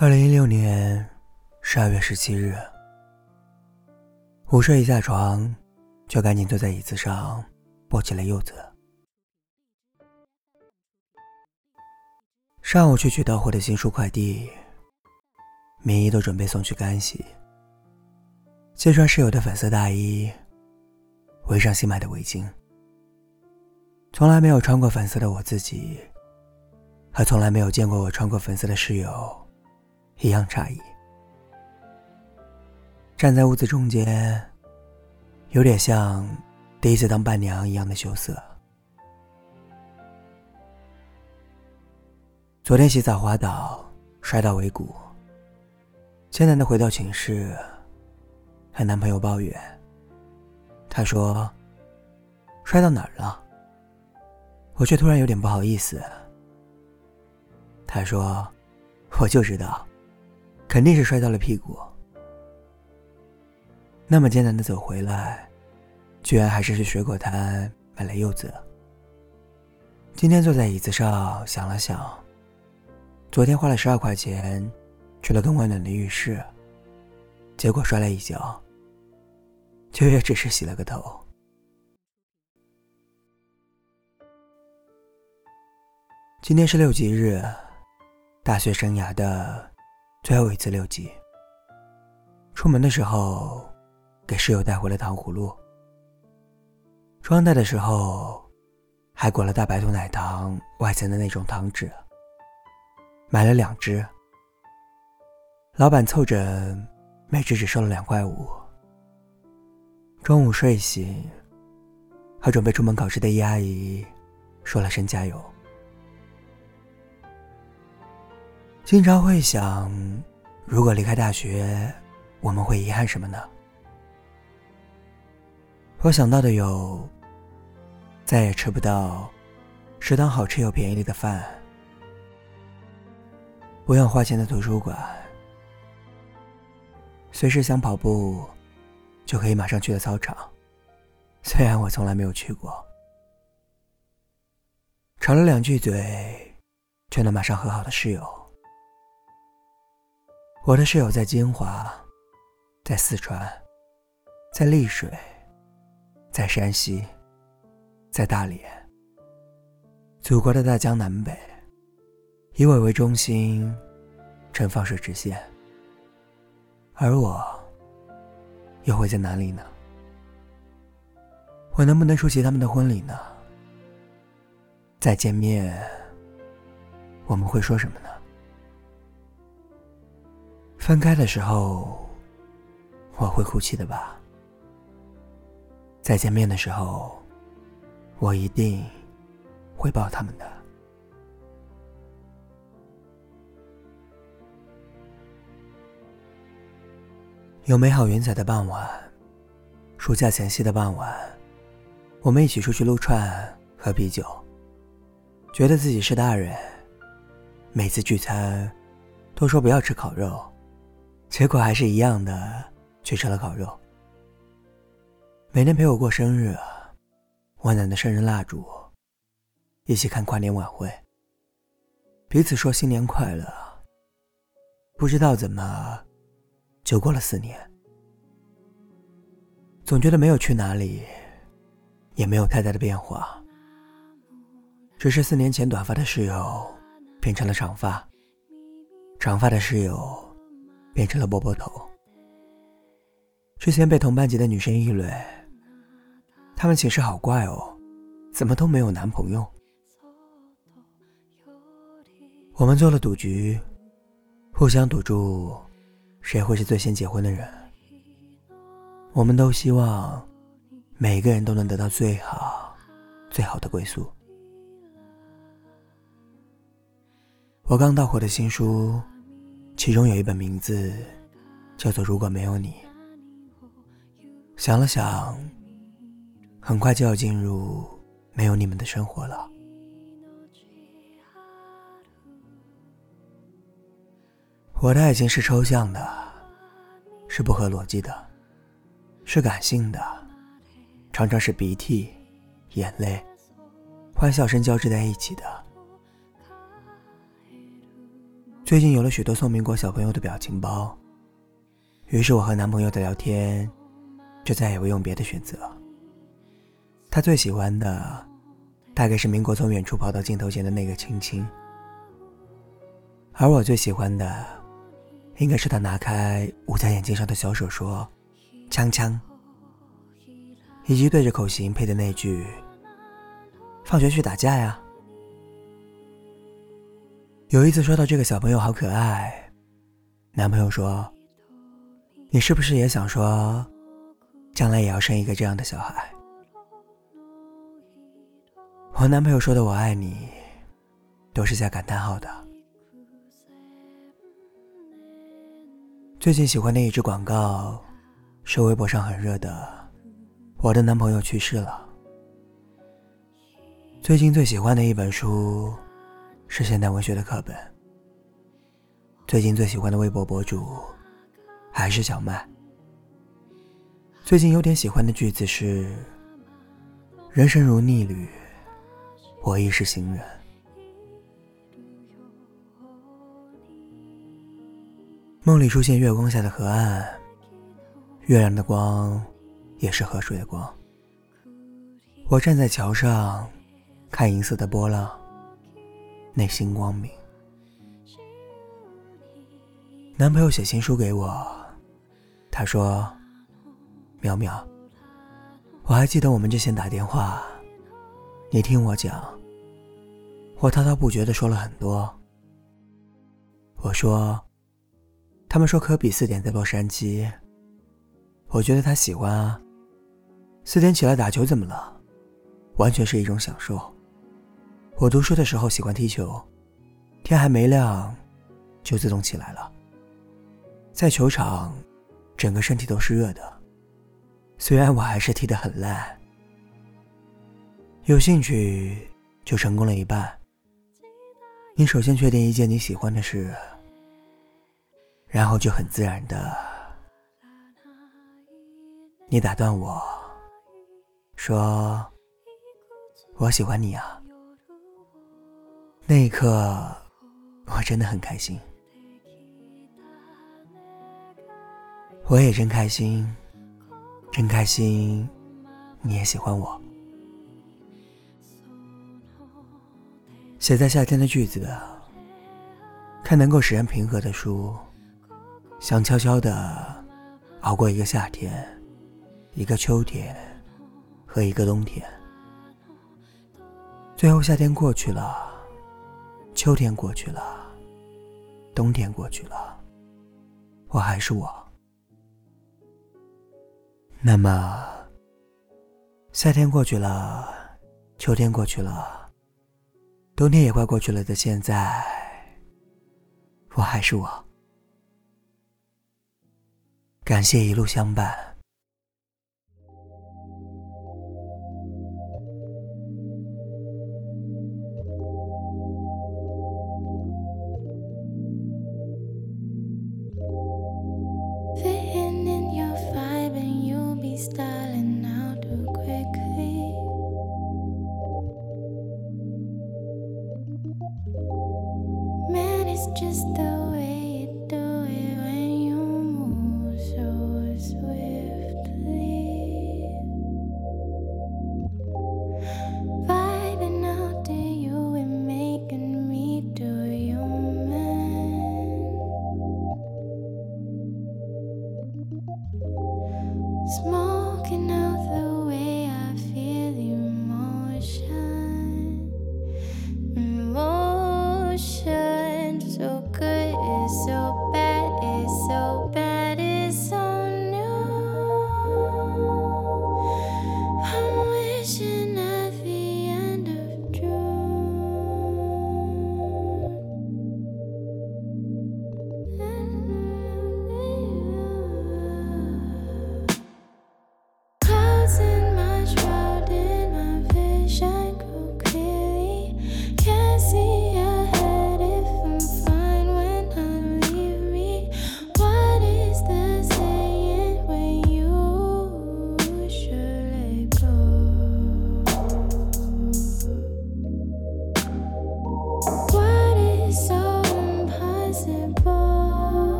二零一六年十二月十七日，午睡一下床，就赶紧坐在椅子上剥起了柚子。上午去取到货的新书快递，棉衣都准备送去干洗。揭穿室友的粉色大衣，围上新买的围巾。从来没有穿过粉色的我自己，和从来没有见过我穿过粉色的室友。一样诧异，站在屋子中间，有点像第一次当伴娘一样的羞涩。昨天洗澡滑倒，摔到尾骨。艰难的回到寝室，和男朋友抱怨。他说：“摔到哪儿了？”我却突然有点不好意思。他说：“我就知道。”肯定是摔到了屁股。那么艰难的走回来，居然还是去水果摊买了柚子。今天坐在椅子上想了想，昨天花了十二块钱去了更温暖的浴室，结果摔了一跤，就也只是洗了个头。今天是六级日，大学生涯的。最后一次六级。出门的时候，给室友带回了糖葫芦。装袋的时候，还裹了大白兔奶糖外层的那种糖纸。买了两只。老板凑整，每只只收了两块五。中午睡醒，和准备出门考试的叶阿姨说了声加油。经常会想，如果离开大学，我们会遗憾什么呢？我想到的有：再也吃不到食堂好吃又便宜的饭，不用花钱的图书馆，随时想跑步就可以马上去的操场，虽然我从来没有去过，吵了两句嘴却能马上和好的室友。我的室友在金华，在四川，在丽水，在山西，在大连。祖国的大江南北，以我为中心，呈放射直线。而我，又会在哪里呢？我能不能出席他们的婚礼呢？再见面，我们会说什么呢？分开的时候，我会哭泣的吧。再见面的时候，我一定会抱他们的。有美好云彩的傍晚，暑假前夕的傍晚，我们一起出去撸串、喝啤酒，觉得自己是大人。每次聚餐，都说不要吃烤肉。结果还是一样的，去吃了烤肉。每年陪我过生日，温暖的生日蜡烛，一起看跨年晚会，彼此说新年快乐。不知道怎么，就过了四年。总觉得没有去哪里，也没有太大的变化，只是四年前短发的室友变成了长发，长发的室友。变成了波波头。之前被同班级的女生议论，他们寝室好怪哦，怎么都没有男朋友。我们做了赌局，互相赌注，谁会是最先结婚的人。我们都希望每个人都能得到最好、最好的归宿。我刚到货的新书。其中有一本名字叫做《如果没有你》。想了想，很快就要进入没有你们的生活了。我的爱情是抽象的，是不合逻辑的，是感性的，常常是鼻涕、眼泪、欢笑声交织在一起的。最近有了许多送民国小朋友的表情包，于是我和男朋友的聊天就再也不用别的选择。他最喜欢的大概是民国从远处跑到镜头前的那个亲亲，而我最喜欢的应该是他拿开捂在眼睛上的小手说“锵锵”，以及对着口型配的那句“放学去打架呀”。有一次说到这个小朋友好可爱，男朋友说：“你是不是也想说，将来也要生一个这样的小孩？”我男朋友说的“我爱你”，都是加感叹号的。最近喜欢的一支广告，是微博上很热的。我的男朋友去世了。最近最喜欢的一本书。是现代文学的课本。最近最喜欢的微博博主还是小麦。最近有点喜欢的句子是：“人生如逆旅，我亦是行人。”梦里出现月光下的河岸，月亮的光也是河水的光。我站在桥上，看银色的波浪。内心光明。男朋友写情书给我，他说：“淼淼，我还记得我们之前打电话，你听我讲，我滔滔不绝的说了很多。我说，他们说科比四点在洛杉矶，我觉得他喜欢啊。四点起来打球怎么了？完全是一种享受。”我读书的时候喜欢踢球，天还没亮，就自动起来了。在球场，整个身体都是热的。虽然我还是踢得很烂，有兴趣就成功了一半。你首先确定一件你喜欢的事，然后就很自然的，你打断我说：“我喜欢你啊。”那一刻，我真的很开心。我也真开心，真开心，你也喜欢我。写在夏天的句子，看能够使人平和的书，想悄悄的熬过一个夏天，一个秋天和一个冬天。最后，夏天过去了。秋天过去了，冬天过去了，我还是我。那么，夏天过去了，秋天过去了，冬天也快过去了的现在，我还是我。感谢一路相伴。